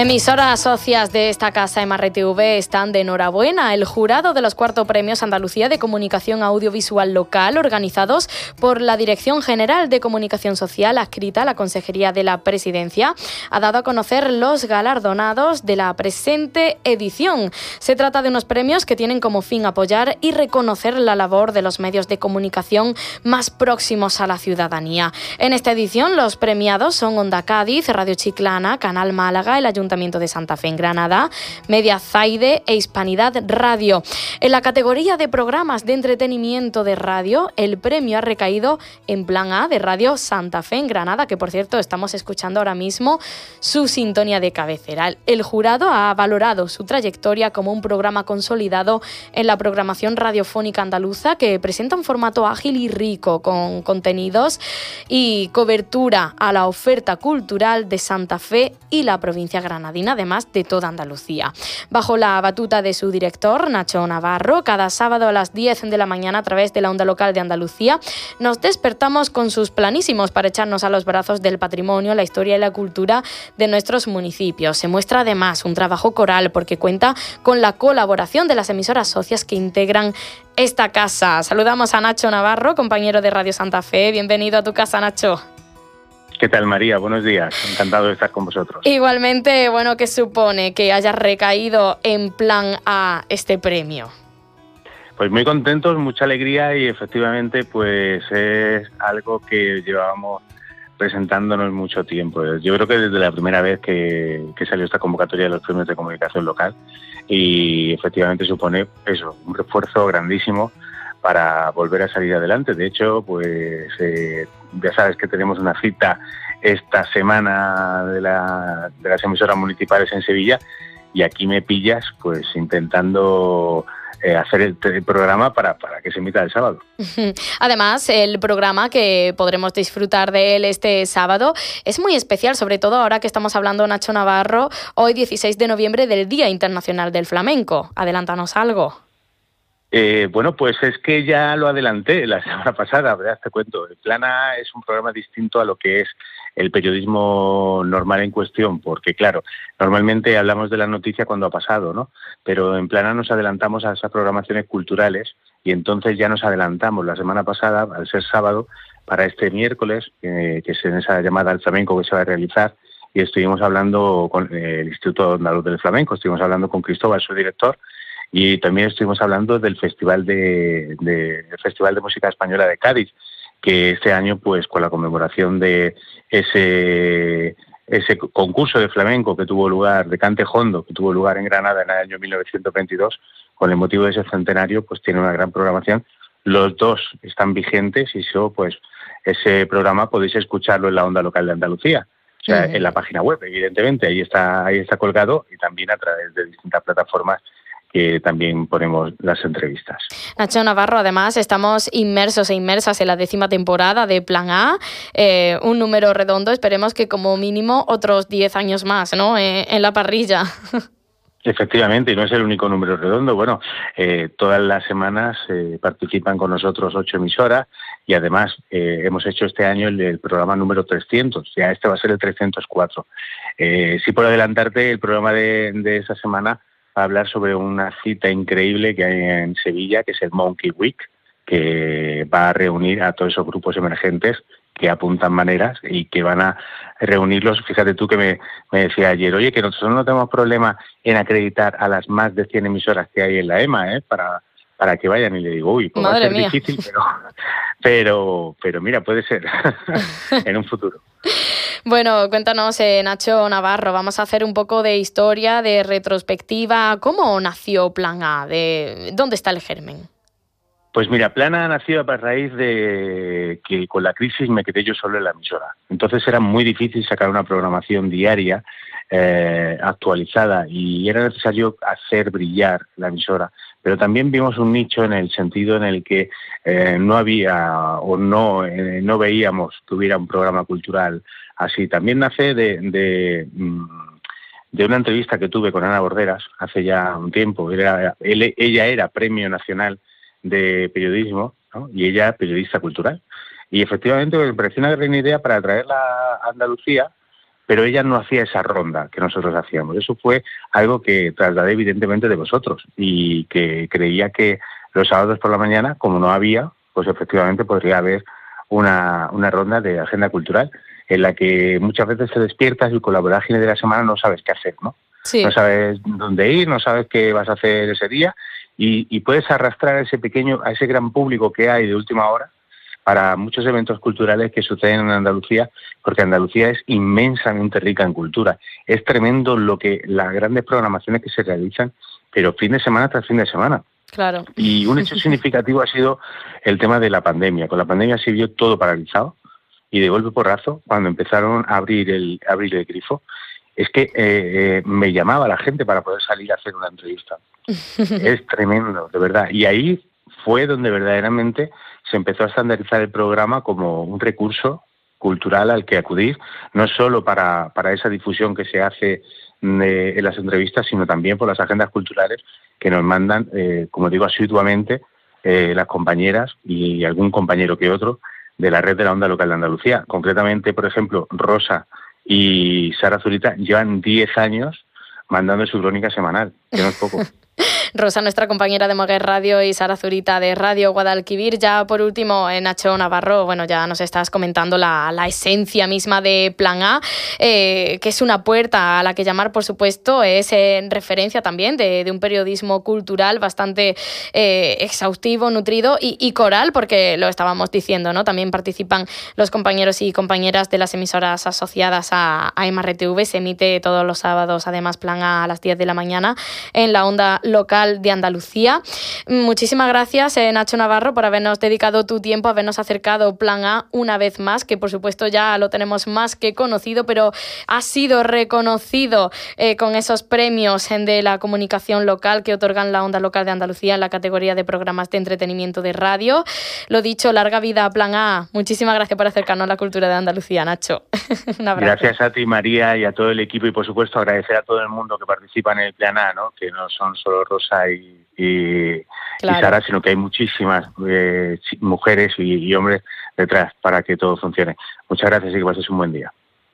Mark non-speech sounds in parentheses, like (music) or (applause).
Emisoras socias de esta casa MRTV están de enhorabuena. El jurado de los cuarto premios Andalucía de Comunicación Audiovisual Local, organizados por la Dirección General de Comunicación Social, adscrita a la Consejería de la Presidencia, ha dado a conocer los galardonados de la presente edición. Se trata de unos premios que tienen como fin apoyar y reconocer la labor de los medios de comunicación más próximos a la ciudadanía. En esta edición, los premiados son Onda Cádiz, Radio Chiclana, Canal Málaga, el Ayuntamiento Ayuntamiento de Santa Fe en Granada, Media Zaide e Hispanidad Radio. En la categoría de programas de entretenimiento de radio, el premio ha recaído en Plan A de Radio Santa Fe en Granada, que por cierto estamos escuchando ahora mismo su sintonía de cabecera. El jurado ha valorado su trayectoria como un programa consolidado en la programación radiofónica andaluza que presenta un formato ágil y rico con contenidos y cobertura a la oferta cultural de Santa Fe y la provincia además de toda Andalucía. Bajo la batuta de su director, Nacho Navarro, cada sábado a las 10 de la mañana a través de la onda local de Andalucía, nos despertamos con sus planísimos para echarnos a los brazos del patrimonio, la historia y la cultura de nuestros municipios. Se muestra además un trabajo coral porque cuenta con la colaboración de las emisoras socias que integran esta casa. Saludamos a Nacho Navarro, compañero de Radio Santa Fe. Bienvenido a tu casa, Nacho. ¿Qué tal, María? Buenos días. Encantado de estar con vosotros. Igualmente, bueno, ¿qué supone que haya recaído en plan a este premio? Pues muy contentos, mucha alegría y efectivamente pues es algo que llevábamos presentándonos mucho tiempo. Yo creo que desde la primera vez que, que, salió esta convocatoria de los premios de comunicación local y efectivamente supone eso, un refuerzo grandísimo para volver a salir adelante. De hecho, pues eh, ya sabes que tenemos una cita esta semana de, la, de las emisoras municipales en Sevilla y aquí me pillas pues intentando eh, hacer el, programa para, para, que se emita el sábado. (laughs) Además, el programa que podremos disfrutar de él este sábado es muy especial, sobre todo ahora que estamos hablando Nacho Navarro, hoy 16 de noviembre del Día Internacional del Flamenco. Adelántanos algo. Eh, bueno, pues es que ya lo adelanté la (laughs) semana pasada, ¿verdad? Te cuento. El Plana es un programa distinto a lo que es el periodismo normal en cuestión, porque claro, normalmente hablamos de la noticia cuando ha pasado, ¿no? Pero en Plana nos adelantamos a esas programaciones culturales y entonces ya nos adelantamos la semana pasada, al ser sábado, para este miércoles, que es en esa llamada al flamenco que se va a realizar, y estuvimos hablando con el Instituto Andaluz del Flamenco, estuvimos hablando con Cristóbal, su director, y también estuvimos hablando del Festival de, Festival de Música Española de Cádiz, que este año, pues con la conmemoración de ese ese concurso de flamenco que tuvo lugar, de cante hondo, que tuvo lugar en Granada en el año 1922, con el motivo de ese centenario, pues tiene una gran programación. Los dos están vigentes y eso, pues, ese programa podéis escucharlo en la onda local de Andalucía, o sea, en la página web, evidentemente, ahí está, ahí está colgado y también a través de distintas plataformas que también ponemos las entrevistas. Nacho Navarro, además, estamos inmersos e inmersas en la décima temporada de Plan A, eh, un número redondo, esperemos que como mínimo otros 10 años más, ¿no?, eh, en la parrilla. Efectivamente, y no es el único número redondo. Bueno, eh, todas las semanas participan con nosotros ocho emisoras y además hemos hecho este año el, programa número 300. Ya este va a ser el 304. sí, por adelantarte, el programa de, de esa semana a hablar sobre una cita increíble que hay en Sevilla, que es el Monkey Week, que va a reunir a todos esos grupos emergentes que apuntan maneras y que van a reunirlos. Fíjate tú que me, decía ayer, oye, que nosotros no tenemos problema en acreditar a las más de 100 emisoras que hay en la EMA, ¿eh? Para, para que vayan. Y le digo, uy, pues va a ser difícil, pero, pero, pero mira, puede ser (laughs) en un futuro. (laughs) Bueno, cuéntanos, eh, Nacho Navarro, vamos a hacer un poco de historia, de retrospectiva. ¿Cómo nació Plan A? De, ¿Dónde está el germen? Pues mira, Plan A nació a raíz de que con la crisis me quedé yo solo en la emisora. Entonces era muy difícil sacar una programación diaria eh, actualizada y era necesario hacer brillar la emisora. Pero también vimos un nicho en el sentido en el que eh, no había o no, no veíamos que hubiera un programa cultural así. También nace de, mm, de, una entrevista que tuve con Ana Borderas hace ya un tiempo. ella era Premio Nacional de Periodismo y ella periodista cultural. Y efectivamente me pareció una gran idea para traerla a Andalucía pero ella no hacía esa ronda que nosotros hacíamos. Eso fue algo que trasladé evidentemente de vosotros y que creía que los sábados por la mañana, como no había, pues efectivamente podría haber una, una ronda de agenda cultural en la que muchas veces te despiertas y con la vorágine de la semana no sabes qué hacer, ¿no? No sabes dónde ir, no sabes qué vas a hacer ese día y, y, puedes arrastrar a ese pequeño, a ese gran público que hay de última hora para muchos eventos culturales que suceden en Andalucía, porque Andalucía es inmensamente rica en cultura. Es tremendo lo que las grandes programaciones que se realizan, pero fin de semana tras fin de semana. Claro. Y un hecho (laughs) significativo ha sido el tema de la pandemia. Con la pandemia se vio todo paralizado y de golpe porrazo, cuando empezaron a abrir el, abrir el grifo, es que eh, eh, me llamaba la gente para poder salir a hacer una entrevista. (laughs) es tremendo, de verdad. Y ahí fue donde verdaderamente se empezó a estandarizar el programa como un recurso cultural al que acudir, no solo para, para esa difusión que se hace en las entrevistas, sino también por las agendas culturales que nos mandan, eh, como digo, asiduamente eh, las compañeras y algún compañero que otro de la red de la onda local de Andalucía. Concretamente, por ejemplo, Rosa y Sara Zurita llevan 10 años mandando su crónica semanal, que no es poco. (laughs) Rosa, nuestra compañera de Moguer Radio y Sara Zurita de Radio Guadalquivir. Ya por último, eh, Nacho Navarro, bueno, ya nos estás comentando la, esencia misma de Plan A, eh, que es una puerta a la que llamar, por supuesto, es en referencia también de, un periodismo cultural bastante eh, exhaustivo, nutrido y, coral, porque lo estábamos diciendo, ¿no? También participan los compañeros y compañeras de las emisoras asociadas a, a MRTV. Se emite todos los sábados, además, Plan A a las 10 de la mañana en la onda local de Andalucía. Muchísimas gracias, eh, Nacho Navarro, por habernos dedicado tu tiempo, habernos acercado Plan A una vez más, que por supuesto ya lo tenemos más que conocido, pero ha sido reconocido eh, con esos premios de la comunicación local que otorgan la onda local de Andalucía en la categoría de programas de entretenimiento de radio. Lo dicho, larga vida a Plan A. Muchísimas gracias por acercarnos a la cultura de Andalucía, Nacho. (laughs) Gracias a ti, María, y a todo el equipo, y por supuesto agradecer a todo el mundo que participa en el Plan A, ¿no? que no son solo Rosa y, y, Sara, sino que hay muchísimas eh, mujeres y, y hombres detrás para que todo funcione. Muchas gracias y que pases un buen día.